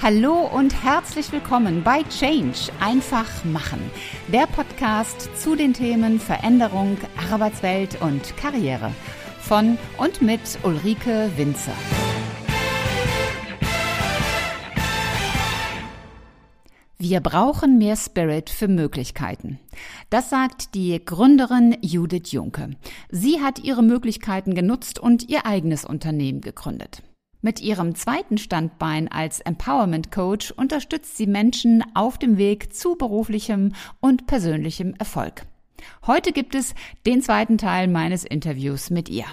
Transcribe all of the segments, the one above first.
Hallo und herzlich willkommen bei Change einfach machen, der Podcast zu den Themen Veränderung, Arbeitswelt und Karriere von und mit Ulrike Winzer. Wir brauchen mehr Spirit für Möglichkeiten. Das sagt die Gründerin Judith Junke. Sie hat ihre Möglichkeiten genutzt und ihr eigenes Unternehmen gegründet. Mit ihrem zweiten Standbein als Empowerment Coach unterstützt sie Menschen auf dem Weg zu beruflichem und persönlichem Erfolg. Heute gibt es den zweiten Teil meines Interviews mit ihr.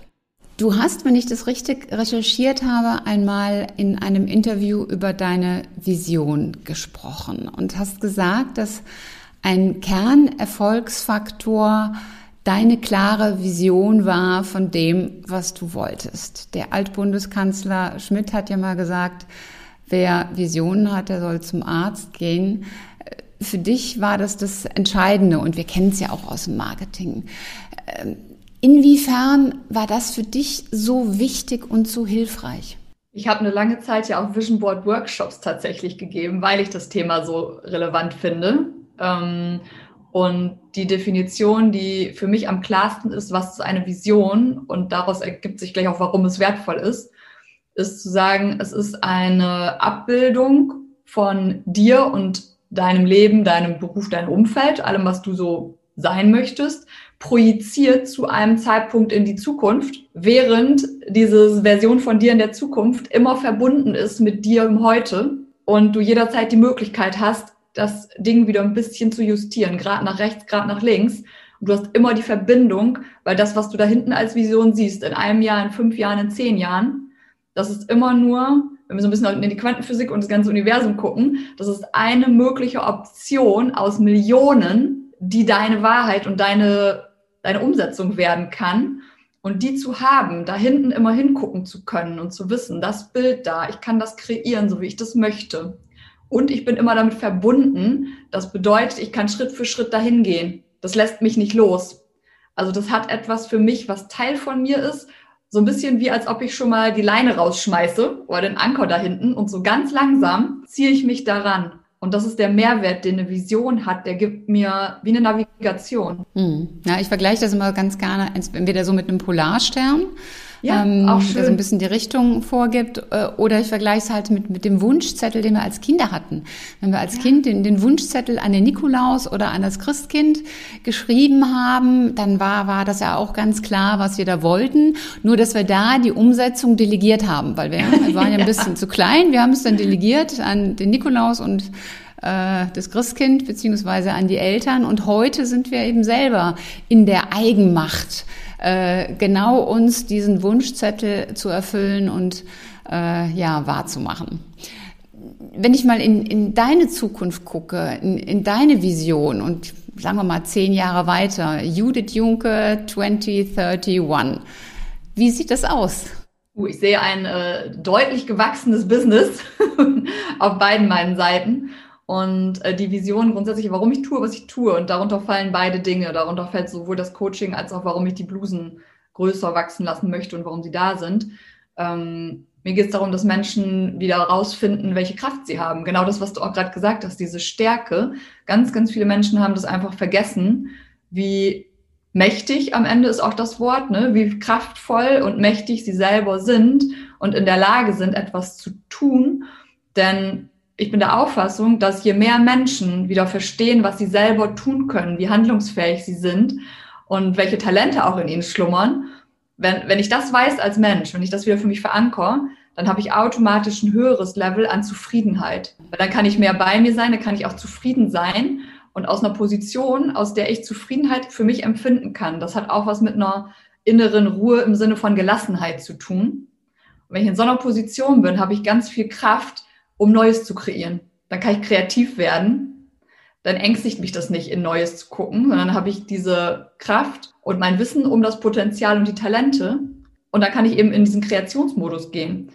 Du hast, wenn ich das richtig recherchiert habe, einmal in einem Interview über deine Vision gesprochen und hast gesagt, dass ein Kernerfolgsfaktor deine klare Vision war von dem, was du wolltest. Der Altbundeskanzler Schmidt hat ja mal gesagt, wer Visionen hat, der soll zum Arzt gehen. Für dich war das das Entscheidende und wir kennen es ja auch aus dem Marketing. Ähm, inwiefern war das für dich so wichtig und so hilfreich? Ich habe eine lange Zeit ja auch Vision Board Workshops tatsächlich gegeben, weil ich das Thema so relevant finde. Ähm, und die Definition, die für mich am klarsten ist, was ist eine Vision und daraus ergibt sich gleich auch, warum es wertvoll ist, ist zu sagen, es ist eine Abbildung von dir und deinem Leben, deinem Beruf, deinem Umfeld, allem, was du so sein möchtest, projiziert zu einem Zeitpunkt in die Zukunft, während diese Version von dir in der Zukunft immer verbunden ist mit dir im Heute und du jederzeit die Möglichkeit hast, das Ding wieder ein bisschen zu justieren, gerade nach rechts, gerade nach links. Und du hast immer die Verbindung, weil das, was du da hinten als Vision siehst, in einem Jahr, in fünf Jahren, in zehn Jahren, das ist immer nur, wenn wir so ein bisschen in die Quantenphysik und das ganze Universum gucken, das ist eine mögliche Option aus Millionen, die deine Wahrheit und deine, deine Umsetzung werden kann. Und die zu haben, da hinten immer hingucken zu können und zu wissen, das Bild da, ich kann das kreieren, so wie ich das möchte. Und ich bin immer damit verbunden. Das bedeutet, ich kann Schritt für Schritt dahin gehen. Das lässt mich nicht los. Also das hat etwas für mich, was Teil von mir ist. So ein bisschen wie, als ob ich schon mal die Leine rausschmeiße oder den Anker da hinten und so ganz langsam ziehe ich mich daran. Und das ist der Mehrwert, den eine Vision hat. Der gibt mir wie eine Navigation. Hm. Ja, ich vergleiche das immer ganz gerne entweder so mit einem Polarstern ja, ähm, auch schön. der so ein bisschen die Richtung vorgibt. Äh, oder ich vergleiche es halt mit, mit dem Wunschzettel, den wir als Kinder hatten. Wenn wir als ja. Kind den, den Wunschzettel an den Nikolaus oder an das Christkind geschrieben haben, dann war, war das ja auch ganz klar, was wir da wollten. Nur, dass wir da die Umsetzung delegiert haben, weil wir, wir waren ja ein bisschen zu klein. Wir haben es dann delegiert an den Nikolaus und äh, das Christkind beziehungsweise an die Eltern. Und heute sind wir eben selber in der Eigenmacht äh, genau uns diesen Wunschzettel zu erfüllen und äh, ja wahrzumachen. Wenn ich mal in, in deine Zukunft gucke, in, in deine Vision und sagen wir mal zehn Jahre weiter, Judith Junke 2031, wie sieht das aus? Uh, ich sehe ein äh, deutlich gewachsenes Business auf beiden meinen Seiten und äh, die Vision grundsätzlich, warum ich tue, was ich tue. Und darunter fallen beide Dinge. Darunter fällt sowohl das Coaching als auch, warum ich die Blusen größer wachsen lassen möchte und warum sie da sind. Ähm, mir geht es darum, dass Menschen wieder herausfinden, welche Kraft sie haben. Genau das, was du auch gerade gesagt hast, diese Stärke. Ganz, ganz viele Menschen haben das einfach vergessen, wie mächtig am Ende ist auch das Wort, ne? wie kraftvoll und mächtig sie selber sind und in der Lage sind, etwas zu tun. Denn ich bin der Auffassung, dass je mehr Menschen wieder verstehen, was sie selber tun können, wie handlungsfähig sie sind und welche Talente auch in ihnen schlummern, wenn, wenn ich das weiß als Mensch, wenn ich das wieder für mich verankere, dann habe ich automatisch ein höheres Level an Zufriedenheit. Weil dann kann ich mehr bei mir sein, dann kann ich auch zufrieden sein und aus einer Position, aus der ich Zufriedenheit für mich empfinden kann. Das hat auch was mit einer inneren Ruhe im Sinne von Gelassenheit zu tun. Und wenn ich in so einer Position bin, habe ich ganz viel Kraft, um Neues zu kreieren. Dann kann ich kreativ werden. Dann ängstigt mich das nicht, in Neues zu gucken, sondern habe ich diese Kraft und mein Wissen um das Potenzial und die Talente. Und dann kann ich eben in diesen Kreationsmodus gehen.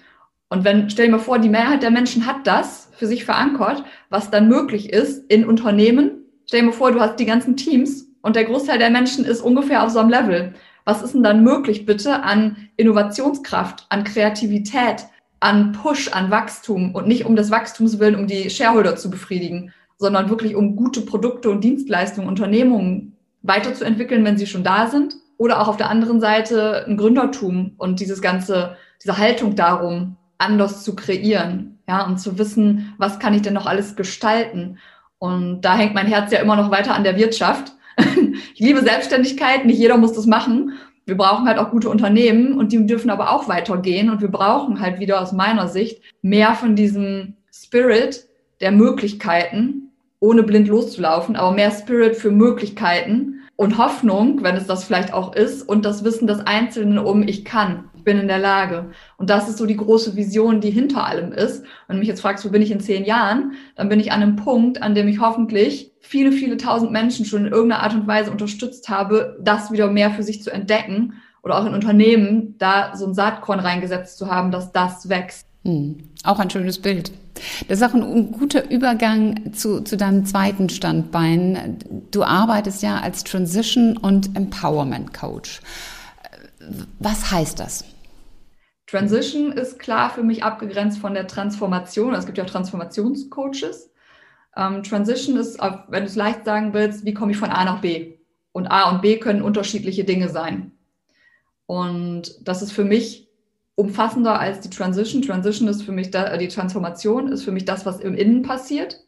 Und wenn, stell dir mal vor, die Mehrheit der Menschen hat das für sich verankert, was dann möglich ist in Unternehmen. Stell dir mal vor, du hast die ganzen Teams und der Großteil der Menschen ist ungefähr auf so einem Level. Was ist denn dann möglich bitte an Innovationskraft, an Kreativität, an Push, an Wachstum und nicht um des Wachstums willen, um die Shareholder zu befriedigen, sondern wirklich um gute Produkte und Dienstleistungen, Unternehmungen weiterzuentwickeln, wenn sie schon da sind. Oder auch auf der anderen Seite ein Gründertum und dieses ganze, diese Haltung darum, anders zu kreieren, ja, und zu wissen, was kann ich denn noch alles gestalten. Und da hängt mein Herz ja immer noch weiter an der Wirtschaft. ich liebe Selbstständigkeit, nicht jeder muss das machen. Wir brauchen halt auch gute Unternehmen und die dürfen aber auch weitergehen. Und wir brauchen halt wieder aus meiner Sicht mehr von diesem Spirit der Möglichkeiten, ohne blind loszulaufen, aber mehr Spirit für Möglichkeiten und Hoffnung, wenn es das vielleicht auch ist, und das Wissen des Einzelnen um, ich kann, ich bin in der Lage. Und das ist so die große Vision, die hinter allem ist. Wenn du mich jetzt fragst, wo bin ich in zehn Jahren, dann bin ich an einem Punkt, an dem ich hoffentlich viele, viele tausend Menschen schon in irgendeiner Art und Weise unterstützt habe, das wieder mehr für sich zu entdecken oder auch in Unternehmen da so ein Saatkorn reingesetzt zu haben, dass das wächst. Hm. Auch ein schönes Bild. Das ist auch ein guter Übergang zu, zu deinem zweiten Standbein. Du arbeitest ja als Transition und Empowerment Coach. Was heißt das? Transition ist klar für mich abgegrenzt von der Transformation. Es gibt ja auch Transformationscoaches. Ähm, Transition ist, wenn du es leicht sagen willst, wie komme ich von A nach B? Und A und B können unterschiedliche Dinge sein. Und das ist für mich umfassender als die Transition. Transition ist für mich, da, die Transformation ist für mich das, was im Innen passiert.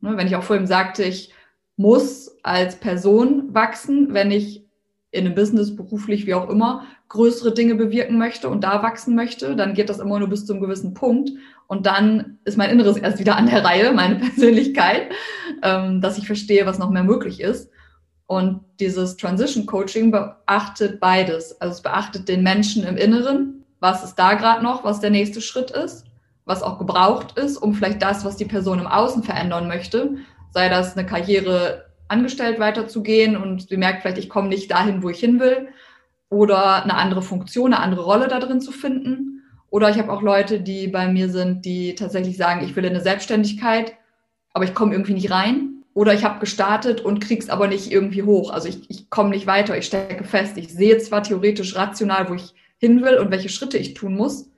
Ne, wenn ich auch vorhin sagte, ich muss als Person wachsen, wenn ich in einem Business, beruflich, wie auch immer, größere Dinge bewirken möchte und da wachsen möchte, dann geht das immer nur bis zu einem gewissen Punkt. Und dann ist mein Inneres erst wieder an der Reihe, meine Persönlichkeit, ähm, dass ich verstehe, was noch mehr möglich ist. Und dieses Transition Coaching beachtet beides. Also es beachtet den Menschen im Inneren, was ist da gerade noch, was der nächste Schritt ist, was auch gebraucht ist, um vielleicht das, was die Person im Außen verändern möchte, sei das eine Karriere angestellt weiterzugehen und sie merkt vielleicht, ich komme nicht dahin, wo ich hin will oder eine andere Funktion, eine andere Rolle da drin zu finden. Oder ich habe auch Leute, die bei mir sind, die tatsächlich sagen, ich will in eine Selbstständigkeit, aber ich komme irgendwie nicht rein. Oder ich habe gestartet und krieg's aber nicht irgendwie hoch. Also ich, ich komme nicht weiter, ich stecke fest. Ich sehe zwar theoretisch rational, wo ich hin will und welche Schritte ich tun muss.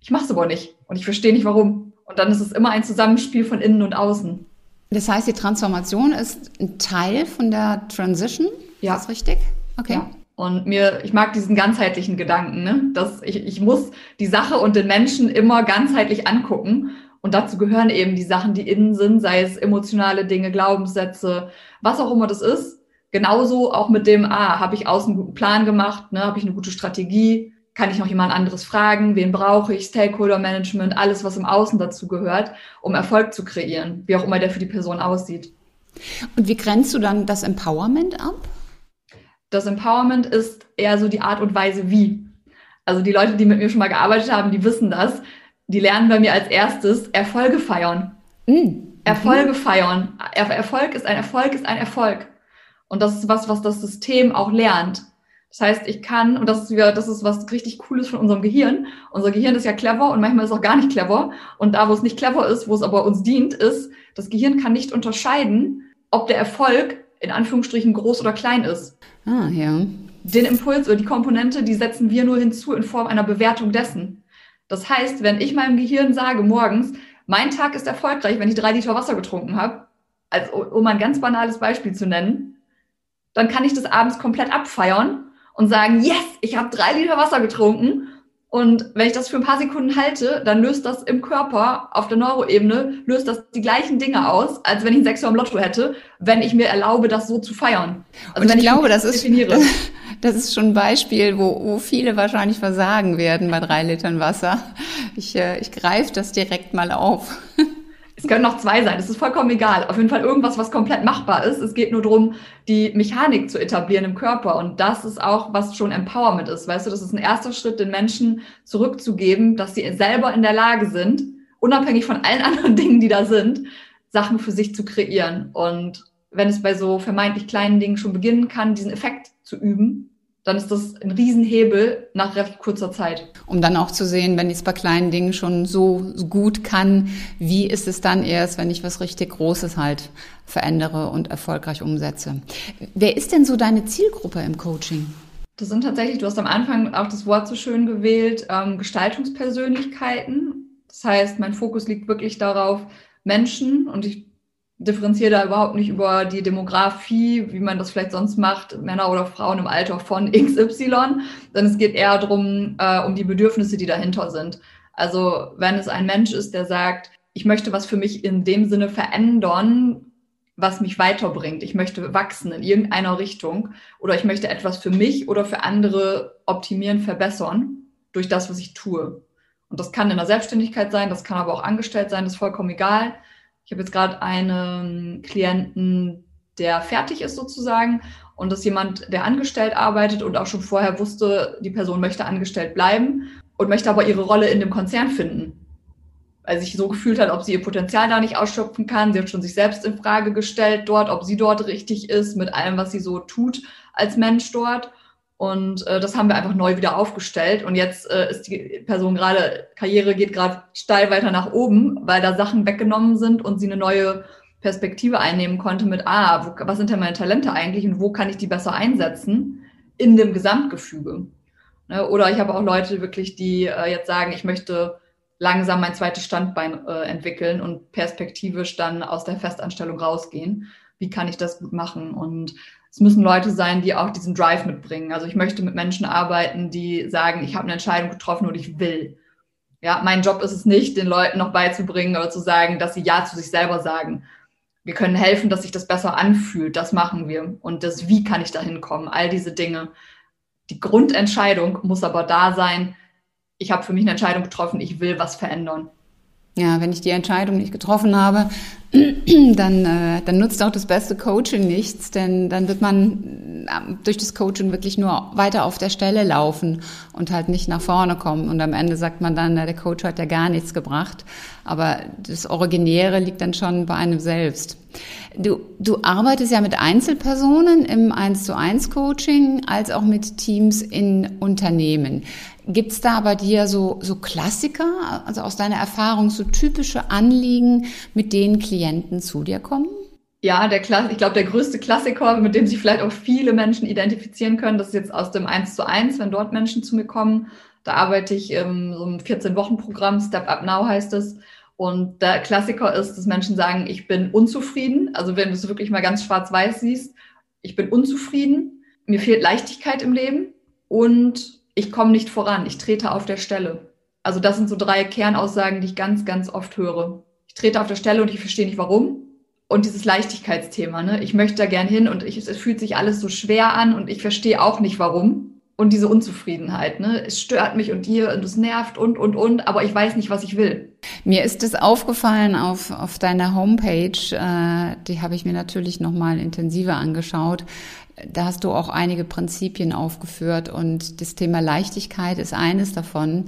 Ich mache es aber nicht und ich verstehe nicht warum. Und dann ist es immer ein Zusammenspiel von innen und außen. Das heißt, die Transformation ist ein Teil von der Transition? Ja. Ist das richtig? Okay. Ja. Und mir, ich mag diesen ganzheitlichen Gedanken, ne? dass ich, ich muss die Sache und den Menschen immer ganzheitlich angucken. Und dazu gehören eben die Sachen, die innen sind, sei es emotionale Dinge, Glaubenssätze, was auch immer das ist. Genauso auch mit dem, ah, habe ich außen einen guten Plan gemacht, ne? habe ich eine gute Strategie, kann ich noch jemand anderes fragen? Wen brauche ich? Stakeholder Management, alles, was im Außen dazu gehört, um Erfolg zu kreieren, wie auch immer der für die Person aussieht. Und wie grenzt du dann das Empowerment ab? Das Empowerment ist eher so die Art und Weise, wie. Also die Leute, die mit mir schon mal gearbeitet haben, die wissen das. Die lernen bei mir als erstes Erfolge feiern. Mhm. Erfolge feiern. Erfolg ist ein Erfolg ist ein Erfolg. Und das ist was, was das System auch lernt. Das heißt, ich kann, und das ist wieder, das ist was richtig Cooles von unserem Gehirn. Unser Gehirn ist ja clever und manchmal ist es auch gar nicht clever. Und da, wo es nicht clever ist, wo es aber uns dient, ist, das Gehirn kann nicht unterscheiden, ob der Erfolg in Anführungsstrichen groß oder klein ist. Ah, ja. Den Impuls oder die Komponente, die setzen wir nur hinzu in Form einer Bewertung dessen. Das heißt, wenn ich meinem Gehirn sage morgens, mein Tag ist erfolgreich, wenn ich drei Liter Wasser getrunken habe, also um ein ganz banales Beispiel zu nennen, dann kann ich das abends komplett abfeiern und sagen, yes, ich habe drei Liter Wasser getrunken. Und wenn ich das für ein paar Sekunden halte, dann löst das im Körper auf der Neuroebene, löst das die gleichen Dinge aus, als wenn ich ein Sechser im Lotto hätte, wenn ich mir erlaube, das so zu feiern. Also und ich, ich glaube, das ist, das, das ist schon ein Beispiel, wo, wo viele wahrscheinlich versagen werden bei drei Litern Wasser. Ich, äh, ich greife das direkt mal auf. Es können noch zwei sein, es ist vollkommen egal. Auf jeden Fall irgendwas, was komplett machbar ist. Es geht nur darum, die Mechanik zu etablieren im Körper. Und das ist auch, was schon Empowerment ist. Weißt du, das ist ein erster Schritt, den Menschen zurückzugeben, dass sie selber in der Lage sind, unabhängig von allen anderen Dingen, die da sind, Sachen für sich zu kreieren. Und wenn es bei so vermeintlich kleinen Dingen schon beginnen kann, diesen Effekt zu üben, dann ist das ein Riesenhebel nach recht kurzer Zeit. Um dann auch zu sehen, wenn ich es bei kleinen Dingen schon so gut kann, wie ist es dann erst, wenn ich was richtig Großes halt verändere und erfolgreich umsetze. Wer ist denn so deine Zielgruppe im Coaching? Das sind tatsächlich, du hast am Anfang auch das Wort so schön gewählt, ähm, Gestaltungspersönlichkeiten. Das heißt, mein Fokus liegt wirklich darauf, Menschen, und ich differenziere da überhaupt nicht über die Demografie, wie man das vielleicht sonst macht, Männer oder Frauen im Alter von XY, sondern es geht eher darum, äh, um die Bedürfnisse, die dahinter sind. Also wenn es ein Mensch ist, der sagt, ich möchte was für mich in dem Sinne verändern, was mich weiterbringt. Ich möchte wachsen in irgendeiner Richtung oder ich möchte etwas für mich oder für andere optimieren, verbessern durch das, was ich tue. Und das kann in der Selbstständigkeit sein, das kann aber auch angestellt sein, das ist vollkommen egal. Ich habe jetzt gerade einen Klienten, der fertig ist sozusagen und das ist jemand, der angestellt arbeitet und auch schon vorher wusste, die Person möchte angestellt bleiben und möchte aber ihre Rolle in dem Konzern finden weil sich so gefühlt hat, ob sie ihr Potenzial da nicht ausschöpfen kann. Sie hat schon sich selbst in Frage gestellt dort, ob sie dort richtig ist mit allem, was sie so tut als Mensch dort. Und äh, das haben wir einfach neu wieder aufgestellt. Und jetzt äh, ist die Person gerade, Karriere geht gerade steil weiter nach oben, weil da Sachen weggenommen sind und sie eine neue Perspektive einnehmen konnte mit, ah, wo, was sind denn meine Talente eigentlich und wo kann ich die besser einsetzen in dem Gesamtgefüge. Ne? Oder ich habe auch Leute wirklich, die äh, jetzt sagen, ich möchte langsam mein zweites Standbein äh, entwickeln und perspektivisch dann aus der Festanstellung rausgehen. Wie kann ich das gut machen? Und es müssen Leute sein, die auch diesen Drive mitbringen. Also ich möchte mit Menschen arbeiten, die sagen, ich habe eine Entscheidung getroffen und ich will. Ja, mein Job ist es nicht, den Leuten noch beizubringen oder zu sagen, dass sie Ja zu sich selber sagen. Wir können helfen, dass sich das besser anfühlt. Das machen wir. Und das Wie kann ich da hinkommen? All diese Dinge. Die Grundentscheidung muss aber da sein, ich habe für mich eine Entscheidung getroffen, ich will was verändern. Ja, wenn ich die Entscheidung nicht getroffen habe, dann, äh, dann nutzt auch das beste Coaching nichts, denn dann wird man äh, durch das Coaching wirklich nur weiter auf der Stelle laufen und halt nicht nach vorne kommen. Und am Ende sagt man dann, der Coach hat ja gar nichts gebracht. Aber das Originäre liegt dann schon bei einem selbst. Du, du arbeitest ja mit Einzelpersonen im 1 zu 1 Coaching als auch mit Teams in Unternehmen. Gibt es da bei dir so, so Klassiker, also aus deiner Erfahrung, so typische Anliegen, mit denen Klienten zu dir kommen? Ja, der Klass ich glaube, der größte Klassiker, mit dem sich vielleicht auch viele Menschen identifizieren können, das ist jetzt aus dem 1 zu 1, wenn dort Menschen zu mir kommen. Da arbeite ich im so einem 14-Wochen-Programm, Step Up Now heißt es. Und der Klassiker ist, dass Menschen sagen, ich bin unzufrieden. Also wenn du es wirklich mal ganz schwarz-weiß siehst, ich bin unzufrieden, mir fehlt Leichtigkeit im Leben und ich komme nicht voran, ich trete auf der Stelle. Also das sind so drei Kernaussagen, die ich ganz, ganz oft höre. Ich trete auf der Stelle und ich verstehe nicht warum. Und dieses Leichtigkeitsthema, ne? ich möchte da gern hin und ich, es fühlt sich alles so schwer an und ich verstehe auch nicht warum. Und diese Unzufriedenheit, ne? es stört mich und dir und es nervt und, und, und, aber ich weiß nicht, was ich will. Mir ist es aufgefallen auf, auf deiner Homepage, äh, die habe ich mir natürlich nochmal intensiver angeschaut, da hast du auch einige Prinzipien aufgeführt und das Thema Leichtigkeit ist eines davon.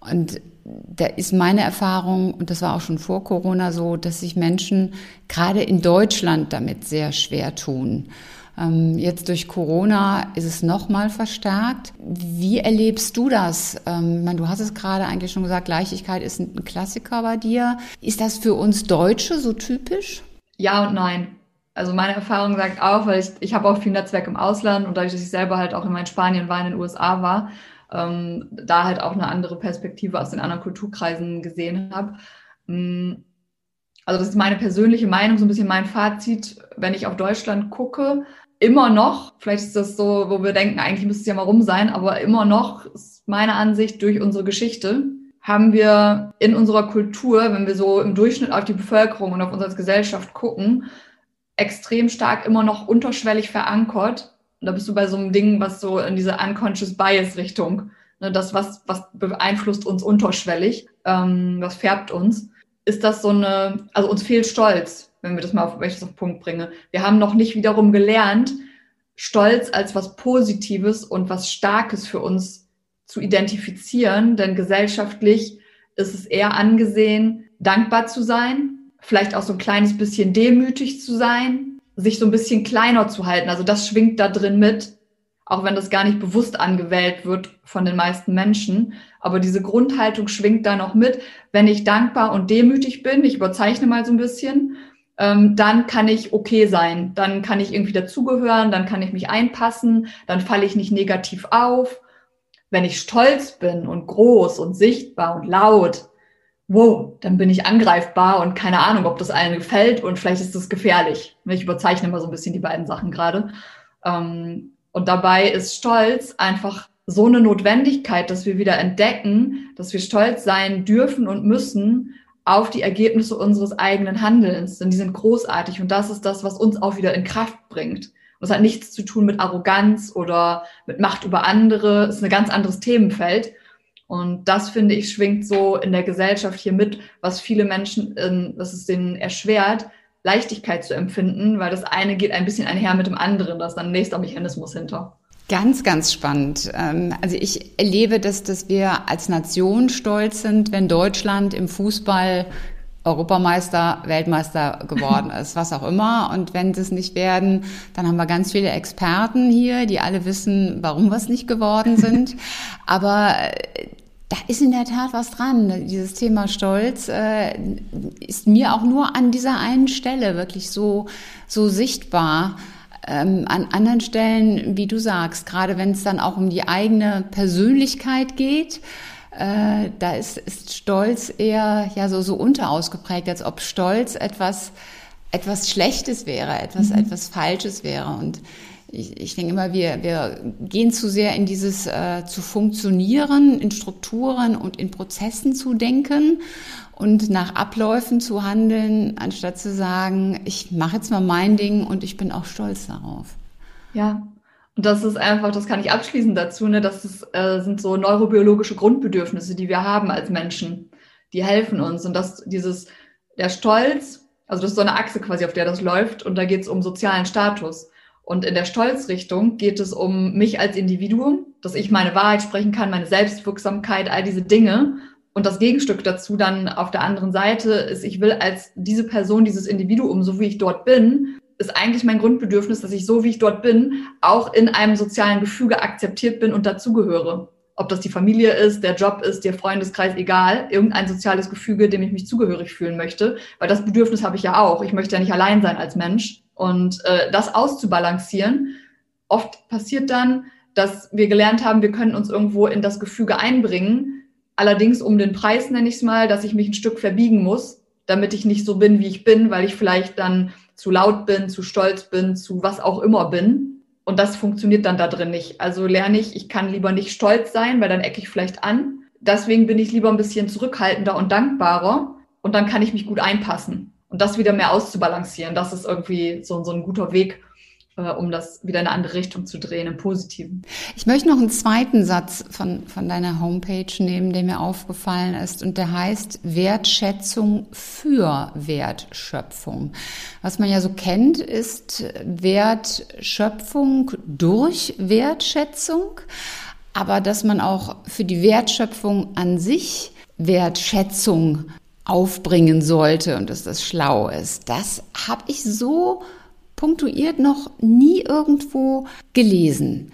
Und da ist meine Erfahrung, und das war auch schon vor Corona so, dass sich Menschen gerade in Deutschland damit sehr schwer tun. Ähm, jetzt durch Corona ist es nochmal verstärkt. Wie erlebst du das? Ähm, meine, du hast es gerade eigentlich schon gesagt, Leichtigkeit ist ein Klassiker bei dir. Ist das für uns Deutsche so typisch? Ja und nein. Also meine Erfahrung sagt auch, weil ich, ich habe auch viel Netzwerk im Ausland und dadurch, dass ich selber halt auch in meinen Spanien war, in den USA war, ähm, da halt auch eine andere Perspektive aus den anderen Kulturkreisen gesehen habe. Mm, also das ist meine persönliche Meinung, so ein bisschen mein Fazit, wenn ich auf Deutschland gucke. Immer noch, vielleicht ist das so, wo wir denken, eigentlich müsste es ja mal rum sein, aber immer noch ist meine Ansicht durch unsere Geschichte, haben wir in unserer Kultur, wenn wir so im Durchschnitt auf die Bevölkerung und auf uns als Gesellschaft gucken, extrem stark immer noch unterschwellig verankert. Da bist du bei so einem Ding, was so in diese unconscious bias Richtung, ne, das was was beeinflusst uns unterschwellig, ähm, was färbt uns, ist das so eine, also uns fehlt Stolz, wenn wir das mal auf welches auf Punkt bringen. Wir haben noch nicht wiederum gelernt, Stolz als was Positives und was Starkes für uns zu identifizieren, denn gesellschaftlich ist es eher angesehen, dankbar zu sein, vielleicht auch so ein kleines bisschen demütig zu sein, sich so ein bisschen kleiner zu halten. Also das schwingt da drin mit, auch wenn das gar nicht bewusst angewählt wird von den meisten Menschen. Aber diese Grundhaltung schwingt da noch mit. Wenn ich dankbar und demütig bin, ich überzeichne mal so ein bisschen, ähm, dann kann ich okay sein. Dann kann ich irgendwie dazugehören, dann kann ich mich einpassen, dann falle ich nicht negativ auf. Wenn ich stolz bin und groß und sichtbar und laut, wow, dann bin ich angreifbar und keine Ahnung, ob das allen gefällt und vielleicht ist das gefährlich. Ich überzeichne immer so ein bisschen die beiden Sachen gerade. Ähm, und dabei ist Stolz einfach so eine Notwendigkeit, dass wir wieder entdecken, dass wir stolz sein dürfen und müssen auf die Ergebnisse unseres eigenen Handelns. Denn die sind großartig und das ist das, was uns auch wieder in Kraft bringt. Und das hat nichts zu tun mit Arroganz oder mit Macht über andere. Es ist ein ganz anderes Themenfeld. Und das finde ich schwingt so in der Gesellschaft hier mit, was viele Menschen, in, was es denen erschwert, Leichtigkeit zu empfinden, weil das eine geht ein bisschen einher mit dem anderen, da ist dann nächster Mechanismus hinter. Ganz, ganz spannend. Ähm, also ich erlebe, dass, dass wir als Nation stolz sind, wenn Deutschland im Fußball Europameister, Weltmeister geworden ist, was auch immer. Und wenn sie es nicht werden, dann haben wir ganz viele Experten hier, die alle wissen, warum wir es nicht geworden sind. Aber äh, da ist in der Tat was dran. Dieses Thema Stolz äh, ist mir auch nur an dieser einen Stelle wirklich so, so sichtbar. Ähm, an anderen Stellen, wie du sagst, gerade wenn es dann auch um die eigene Persönlichkeit geht, äh, da ist, ist Stolz eher ja so, so unterausgeprägt, als ob Stolz etwas, etwas Schlechtes wäre, etwas, mhm. etwas Falsches wäre. Und ich, ich denke immer, wir, wir gehen zu sehr in dieses äh, zu funktionieren, in Strukturen und in Prozessen zu denken und nach Abläufen zu handeln, anstatt zu sagen, ich mache jetzt mal mein Ding und ich bin auch stolz darauf. Ja, und das ist einfach, das kann ich abschließen dazu, ne, das ist, äh, sind so neurobiologische Grundbedürfnisse, die wir haben als Menschen. Die helfen uns. Und das, dieses, der Stolz, also das ist so eine Achse quasi, auf der das läuft, und da geht es um sozialen Status. Und in der Stolzrichtung geht es um mich als Individuum, dass ich meine Wahrheit sprechen kann, meine Selbstwirksamkeit, all diese Dinge. Und das Gegenstück dazu dann auf der anderen Seite ist, ich will als diese Person, dieses Individuum, so wie ich dort bin, ist eigentlich mein Grundbedürfnis, dass ich so, wie ich dort bin, auch in einem sozialen Gefüge akzeptiert bin und dazugehöre. Ob das die Familie ist, der Job ist, der Freundeskreis, egal, irgendein soziales Gefüge, dem ich mich zugehörig fühlen möchte, weil das Bedürfnis habe ich ja auch. Ich möchte ja nicht allein sein als Mensch. Und äh, das auszubalancieren, oft passiert dann, dass wir gelernt haben, wir können uns irgendwo in das Gefüge einbringen, allerdings um den Preis nenne ich es mal, dass ich mich ein Stück verbiegen muss, damit ich nicht so bin, wie ich bin, weil ich vielleicht dann zu laut bin, zu stolz bin, zu was auch immer bin. Und das funktioniert dann da drin nicht. Also lerne ich, ich kann lieber nicht stolz sein, weil dann ecke ich vielleicht an. Deswegen bin ich lieber ein bisschen zurückhaltender und dankbarer und dann kann ich mich gut einpassen. Und das wieder mehr auszubalancieren, das ist irgendwie so, so ein guter Weg, um das wieder in eine andere Richtung zu drehen, im Positiven. Ich möchte noch einen zweiten Satz von, von deiner Homepage nehmen, der mir aufgefallen ist und der heißt Wertschätzung für Wertschöpfung. Was man ja so kennt, ist Wertschöpfung durch Wertschätzung, aber dass man auch für die Wertschöpfung an sich Wertschätzung aufbringen sollte und dass das schlau ist. Das habe ich so punktuiert noch nie irgendwo gelesen.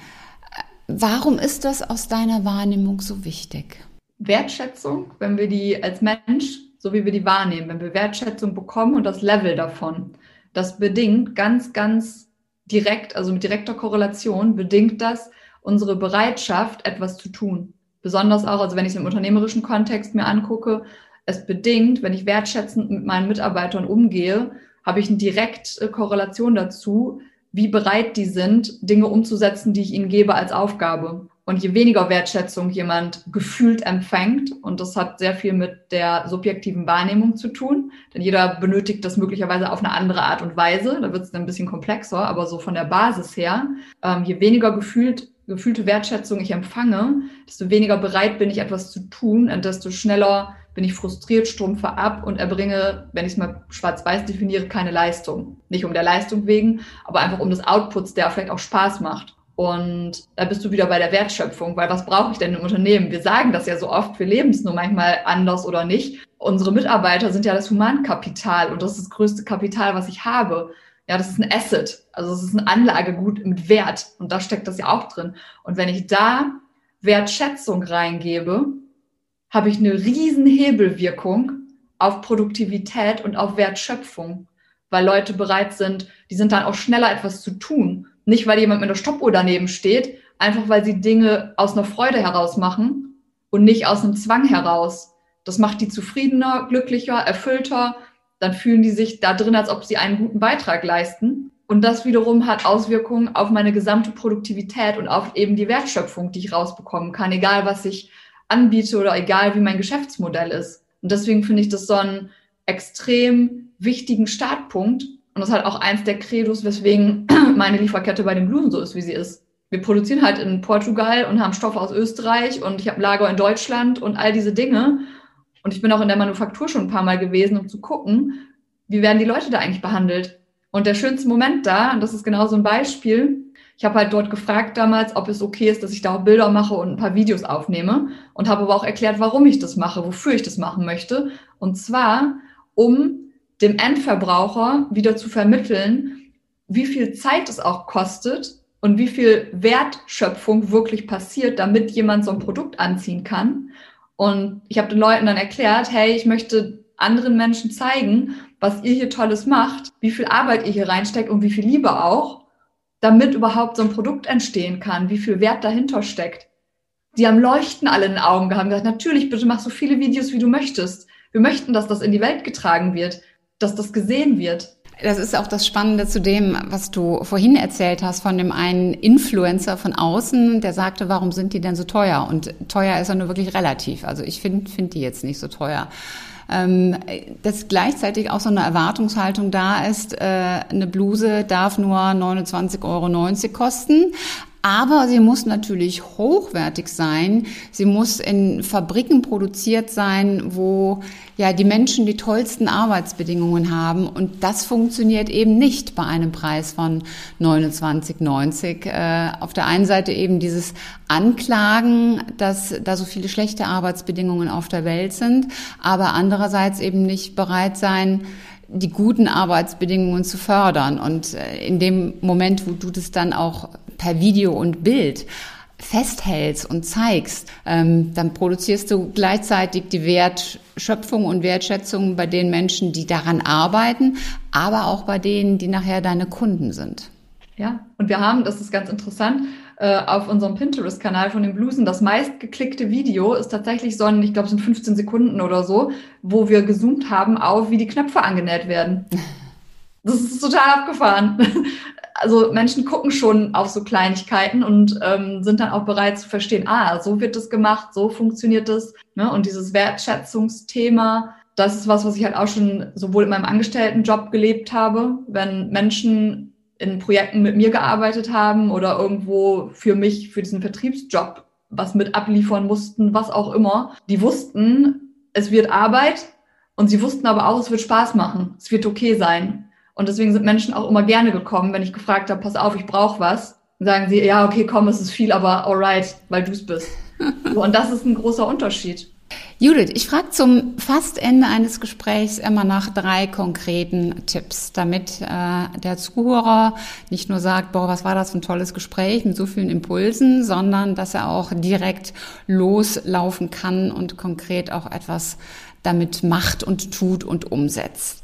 Warum ist das aus deiner Wahrnehmung so wichtig? Wertschätzung, wenn wir die als Mensch, so wie wir die wahrnehmen, wenn wir Wertschätzung bekommen und das Level davon, das bedingt ganz, ganz direkt, also mit direkter Korrelation, bedingt das unsere Bereitschaft, etwas zu tun. Besonders auch, also wenn ich es im unternehmerischen Kontext mir angucke, es bedingt, wenn ich wertschätzend mit meinen Mitarbeitern umgehe, habe ich eine direkte Korrelation dazu, wie bereit die sind, Dinge umzusetzen, die ich ihnen gebe als Aufgabe. Und je weniger Wertschätzung jemand gefühlt empfängt, und das hat sehr viel mit der subjektiven Wahrnehmung zu tun, denn jeder benötigt das möglicherweise auf eine andere Art und Weise, da wird es dann ein bisschen komplexer, aber so von der Basis her, ähm, je weniger gefühlt, gefühlte Wertschätzung ich empfange, desto weniger bereit bin ich etwas zu tun und desto schneller bin ich frustriert, stumpfe ab und erbringe, wenn ich es mal schwarz-weiß definiere, keine Leistung. Nicht um der Leistung wegen, aber einfach um des Outputs, der vielleicht auch Spaß macht. Und da bist du wieder bei der Wertschöpfung, weil was brauche ich denn im Unternehmen? Wir sagen das ja so oft, wir leben es nur manchmal anders oder nicht. Unsere Mitarbeiter sind ja das Humankapital und das ist das größte Kapital, was ich habe. Ja, das ist ein Asset, also es ist ein Anlagegut mit Wert und da steckt das ja auch drin. Und wenn ich da Wertschätzung reingebe, habe ich eine riesen Hebelwirkung auf Produktivität und auf Wertschöpfung, weil Leute bereit sind, die sind dann auch schneller etwas zu tun. Nicht, weil jemand mit einer Stoppuhr daneben steht, einfach weil sie Dinge aus einer Freude heraus machen und nicht aus einem Zwang heraus. Das macht die zufriedener, glücklicher, erfüllter. Dann fühlen die sich da drin, als ob sie einen guten Beitrag leisten. Und das wiederum hat Auswirkungen auf meine gesamte Produktivität und auf eben die Wertschöpfung, die ich rausbekommen kann, egal was ich anbiete oder egal wie mein Geschäftsmodell ist. Und deswegen finde ich das so einen extrem wichtigen Startpunkt. Und das ist halt auch eins der Credos, weswegen meine Lieferkette bei den Blusen so ist, wie sie ist. Wir produzieren halt in Portugal und haben Stoffe aus Österreich und ich habe Lager in Deutschland und all diese Dinge. Und ich bin auch in der Manufaktur schon ein paar Mal gewesen, um zu gucken, wie werden die Leute da eigentlich behandelt. Und der schönste Moment da, und das ist genau so ein Beispiel, ich habe halt dort gefragt damals, ob es okay ist, dass ich da auch Bilder mache und ein paar Videos aufnehme und habe aber auch erklärt, warum ich das mache, wofür ich das machen möchte. Und zwar, um dem Endverbraucher wieder zu vermitteln, wie viel Zeit es auch kostet und wie viel Wertschöpfung wirklich passiert, damit jemand so ein Produkt anziehen kann. Und ich habe den Leuten dann erklärt, hey, ich möchte anderen Menschen zeigen, was ihr hier Tolles macht, wie viel Arbeit ihr hier reinsteckt und wie viel Liebe auch, damit überhaupt so ein Produkt entstehen kann, wie viel Wert dahinter steckt. Die haben Leuchten alle in den Augen gehabt, gesagt, natürlich, bitte mach so viele Videos, wie du möchtest. Wir möchten, dass das in die Welt getragen wird, dass das gesehen wird. Das ist auch das Spannende zu dem, was du vorhin erzählt hast von dem einen Influencer von außen, der sagte, warum sind die denn so teuer? Und teuer ist ja nur wirklich relativ. Also ich finde find die jetzt nicht so teuer ähm, dass gleichzeitig auch so eine Erwartungshaltung da ist, äh, eine Bluse darf nur 29,90 Euro kosten, aber sie muss natürlich hochwertig sein. Sie muss in Fabriken produziert sein, wo ja die Menschen die tollsten Arbeitsbedingungen haben. Und das funktioniert eben nicht bei einem Preis von 29,90. Äh, auf der einen Seite eben dieses Anklagen, dass da so viele schlechte Arbeitsbedingungen auf der Welt sind, aber andererseits eben nicht bereit sein, die guten Arbeitsbedingungen zu fördern. Und äh, in dem Moment, wo du das dann auch per Video und Bild festhältst und zeigst, ähm, dann produzierst du gleichzeitig die Wertschöpfung und Wertschätzung bei den Menschen, die daran arbeiten, aber auch bei denen, die nachher deine Kunden sind. Ja, und wir haben, das ist ganz interessant, äh, auf unserem Pinterest-Kanal von den Blusen, das meistgeklickte Video ist tatsächlich so ein, ich glaube, es sind 15 Sekunden oder so, wo wir gezoomt haben auf, wie die Knöpfe angenäht werden. Das ist total abgefahren also Menschen gucken schon auf so Kleinigkeiten und ähm, sind dann auch bereit zu verstehen, ah, so wird das gemacht, so funktioniert das. Ne? Und dieses Wertschätzungsthema, das ist was, was ich halt auch schon sowohl in meinem Angestelltenjob gelebt habe, wenn Menschen in Projekten mit mir gearbeitet haben oder irgendwo für mich, für diesen Vertriebsjob was mit abliefern mussten, was auch immer. Die wussten, es wird Arbeit und sie wussten aber auch, es wird Spaß machen, es wird okay sein. Und deswegen sind Menschen auch immer gerne gekommen, wenn ich gefragt habe, pass auf, ich brauche was. Dann sagen sie, ja, okay, komm, es ist viel, aber alright, weil du es bist. so, und das ist ein großer Unterschied. Judith, ich frage zum fast Ende eines Gesprächs immer nach drei konkreten Tipps, damit äh, der Zuhörer nicht nur sagt, boah, was war das für ein tolles Gespräch mit so vielen Impulsen, sondern dass er auch direkt loslaufen kann und konkret auch etwas damit macht und tut und umsetzt.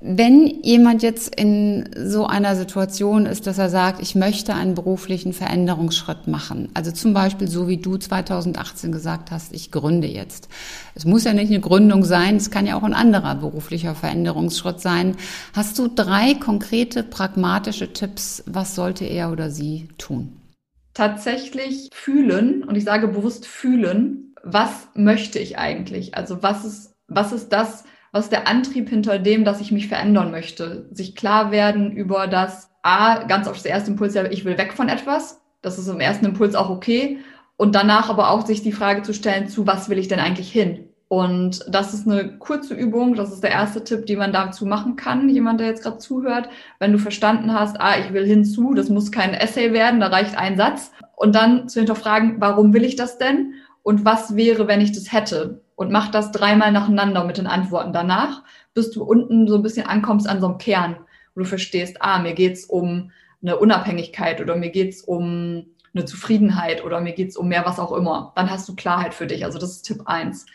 Wenn jemand jetzt in so einer Situation ist, dass er sagt, ich möchte einen beruflichen Veränderungsschritt machen, also zum Beispiel so wie du 2018 gesagt hast, ich gründe jetzt. Es muss ja nicht eine Gründung sein, es kann ja auch ein anderer beruflicher Veränderungsschritt sein. Hast du drei konkrete, pragmatische Tipps, was sollte er oder sie tun? Tatsächlich fühlen, und ich sage bewusst fühlen, was möchte ich eigentlich? Also was ist, was ist das, was der Antrieb hinter dem, dass ich mich verändern möchte? Sich klar werden über das, A, ganz auf das erste Impuls, ja, ich will weg von etwas. Das ist im ersten Impuls auch okay. Und danach aber auch sich die Frage zu stellen, zu was will ich denn eigentlich hin? Und das ist eine kurze Übung. Das ist der erste Tipp, den man dazu machen kann. Jemand, der jetzt gerade zuhört, wenn du verstanden hast, ah, ich will hinzu, das muss kein Essay werden, da reicht ein Satz. Und dann zu hinterfragen, warum will ich das denn? Und was wäre, wenn ich das hätte? Und mach das dreimal nacheinander mit den Antworten danach, bis du unten so ein bisschen ankommst an so einem Kern, wo du verstehst, ah, mir geht's um eine Unabhängigkeit oder mir geht's um eine Zufriedenheit oder mir geht's um mehr was auch immer. Dann hast du Klarheit für dich. Also das ist Tipp eins,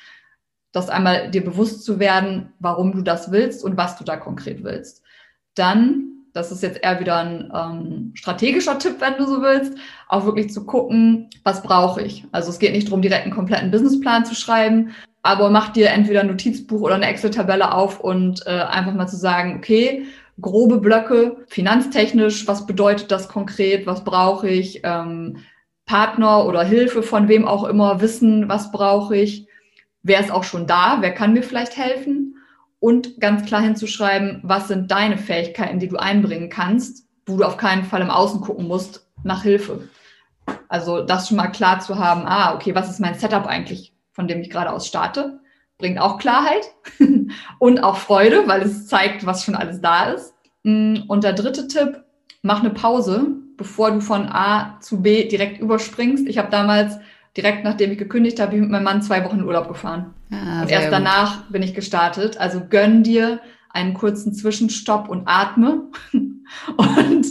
Das einmal dir bewusst zu werden, warum du das willst und was du da konkret willst. Dann das ist jetzt eher wieder ein ähm, strategischer Tipp, wenn du so willst, auch wirklich zu gucken, was brauche ich. Also es geht nicht darum, direkt einen kompletten Businessplan zu schreiben, aber mach dir entweder ein Notizbuch oder eine Excel-Tabelle auf und äh, einfach mal zu sagen, okay, grobe Blöcke, finanztechnisch, was bedeutet das konkret, was brauche ich, ähm, Partner oder Hilfe von wem auch immer, wissen, was brauche ich, wer ist auch schon da, wer kann mir vielleicht helfen und ganz klar hinzuschreiben, was sind deine Fähigkeiten, die du einbringen kannst, wo du auf keinen Fall im Außen gucken musst nach Hilfe. Also das schon mal klar zu haben, ah, okay, was ist mein Setup eigentlich, von dem ich gerade aus starte? Bringt auch Klarheit und auch Freude, weil es zeigt, was schon alles da ist. Mm, und der dritte Tipp, mach eine Pause, bevor du von A zu B direkt überspringst. Ich habe damals direkt nachdem ich gekündigt habe, ich mit meinem Mann zwei Wochen in Urlaub gefahren. Ja, und erst gut. danach bin ich gestartet. Also gönn dir einen kurzen Zwischenstopp und atme. und,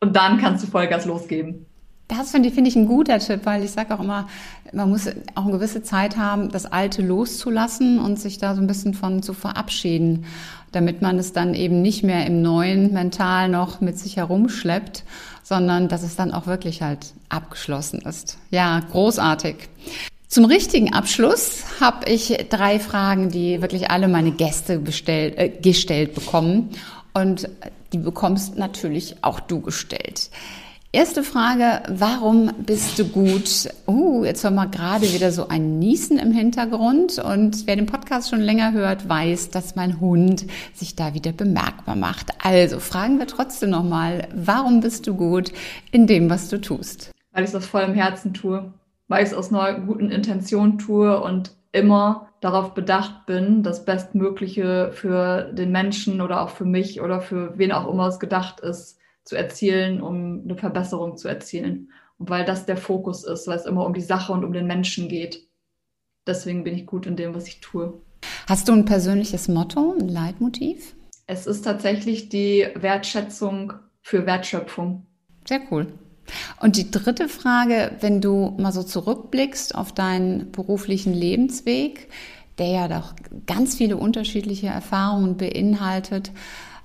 und dann kannst du Vollgas losgeben. Das finde ich, finde ich ein guter Tipp, weil ich sage auch immer, man muss auch eine gewisse Zeit haben, das Alte loszulassen und sich da so ein bisschen von zu verabschieden, damit man es dann eben nicht mehr im Neuen mental noch mit sich herumschleppt, sondern dass es dann auch wirklich halt abgeschlossen ist. Ja, großartig. Zum richtigen Abschluss habe ich drei Fragen, die wirklich alle meine Gäste bestellt, äh, gestellt bekommen. Und die bekommst natürlich auch du gestellt. Erste Frage, warum bist du gut? Uh, jetzt haben wir gerade wieder so ein Niesen im Hintergrund und wer den Podcast schon länger hört, weiß, dass mein Hund sich da wieder bemerkbar macht. Also fragen wir trotzdem nochmal, warum bist du gut in dem, was du tust? Weil ich das voll im Herzen tue, weil ich es aus einer guten Intention tue und immer darauf bedacht bin, das Bestmögliche für den Menschen oder auch für mich oder für wen auch immer es gedacht ist, zu erzielen, um eine Verbesserung zu erzielen. Und weil das der Fokus ist, weil es immer um die Sache und um den Menschen geht. Deswegen bin ich gut in dem, was ich tue. Hast du ein persönliches Motto, ein Leitmotiv? Es ist tatsächlich die Wertschätzung für Wertschöpfung. Sehr cool. Und die dritte Frage, wenn du mal so zurückblickst auf deinen beruflichen Lebensweg, der ja doch ganz viele unterschiedliche Erfahrungen beinhaltet,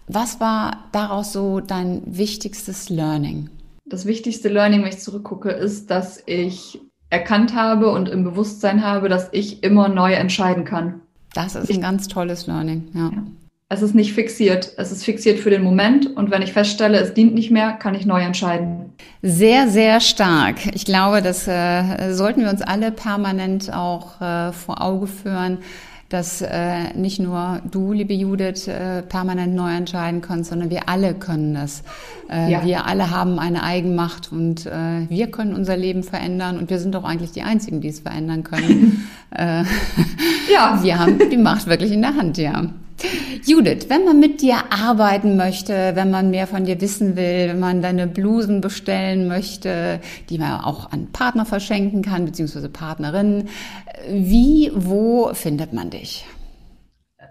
was war daraus so dein wichtigstes Learning? Das wichtigste Learning, wenn ich zurückgucke, ist, dass ich erkannt habe und im Bewusstsein habe, dass ich immer neu entscheiden kann. Das ist ein ganz tolles Learning, ja. ja. Es ist nicht fixiert. Es ist fixiert für den Moment. Und wenn ich feststelle, es dient nicht mehr, kann ich neu entscheiden. Sehr, sehr stark. Ich glaube, das äh, sollten wir uns alle permanent auch äh, vor Auge führen dass äh, nicht nur du, liebe Judith, äh, permanent neu entscheiden kannst, sondern wir alle können das. Äh, ja. Wir alle haben eine Eigenmacht und äh, wir können unser Leben verändern und wir sind doch eigentlich die Einzigen, die es verändern können. äh, ja. Wir haben die Macht wirklich in der Hand, ja. Judith, wenn man mit dir arbeiten möchte, wenn man mehr von dir wissen will, wenn man deine Blusen bestellen möchte, die man auch an Partner verschenken kann, beziehungsweise Partnerinnen, wie, wo findet man dich?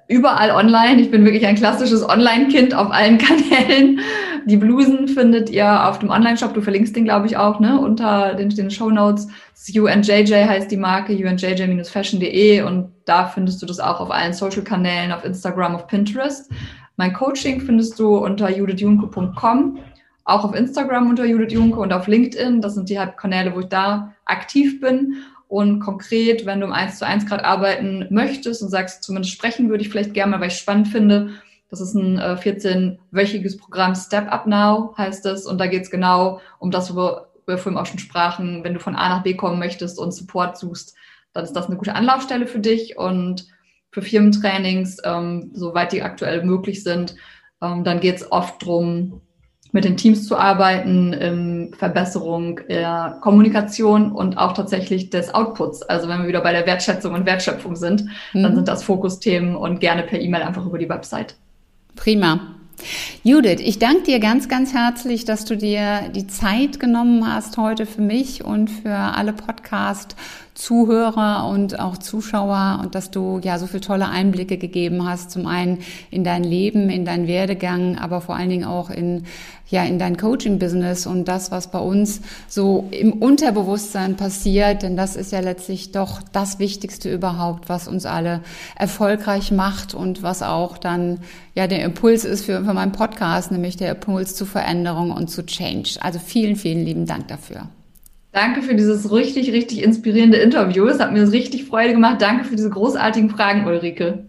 Überall online. Ich bin wirklich ein klassisches Online-Kind auf allen Kanälen. Die Blusen findet ihr auf dem Online-Shop. Du verlinkst den, glaube ich, auch, ne? Unter den, den Show Notes. UNJJ heißt die Marke, unjj-fashion.de und da findest du das auch auf allen Social-Kanälen, auf Instagram, auf Pinterest. Mein Coaching findest du unter judithjunke.com, auch auf Instagram unter Judith Junke und auf LinkedIn. Das sind die Kanäle, wo ich da aktiv bin. Und konkret, wenn du im 1 zu 1 gerade arbeiten möchtest und sagst, zumindest sprechen würde ich vielleicht gerne mal, weil ich spannend finde, das ist ein äh, 14-wöchiges Programm Step Up Now, heißt es. Und da geht es genau um das, wo wir vorhin auch schon sprachen. Wenn du von A nach B kommen möchtest und Support suchst, dann ist das eine gute Anlaufstelle für dich. Und für Firmentrainings, ähm, soweit die aktuell möglich sind, ähm, dann geht es oft darum, mit den Teams zu arbeiten, in Verbesserung der Kommunikation und auch tatsächlich des Outputs. Also wenn wir wieder bei der Wertschätzung und Wertschöpfung sind, mhm. dann sind das Fokusthemen und gerne per E-Mail einfach über die Website. Prima. Judith, ich danke dir ganz, ganz herzlich, dass du dir die Zeit genommen hast heute für mich und für alle Podcast Zuhörer und auch Zuschauer und dass du ja so viele tolle Einblicke gegeben hast. Zum einen in dein Leben, in deinen Werdegang, aber vor allen Dingen auch in ja in dein Coaching-Business und das, was bei uns so im Unterbewusstsein passiert, denn das ist ja letztlich doch das Wichtigste überhaupt, was uns alle erfolgreich macht und was auch dann ja der Impuls ist für, für meinen Podcast, nämlich der Impuls zu Veränderung und zu Change. Also vielen, vielen lieben Dank dafür. Danke für dieses richtig, richtig inspirierende Interview. Es hat mir richtig Freude gemacht. Danke für diese großartigen Fragen, Ulrike.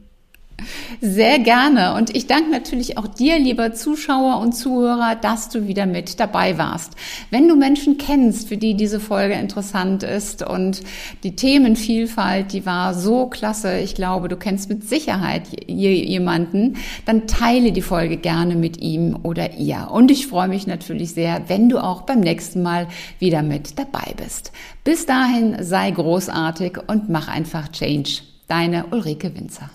Sehr gerne. Und ich danke natürlich auch dir, lieber Zuschauer und Zuhörer, dass du wieder mit dabei warst. Wenn du Menschen kennst, für die diese Folge interessant ist und die Themenvielfalt, die war so klasse. Ich glaube, du kennst mit Sicherheit jemanden. Dann teile die Folge gerne mit ihm oder ihr. Und ich freue mich natürlich sehr, wenn du auch beim nächsten Mal wieder mit dabei bist. Bis dahin sei großartig und mach einfach Change. Deine Ulrike Winzer.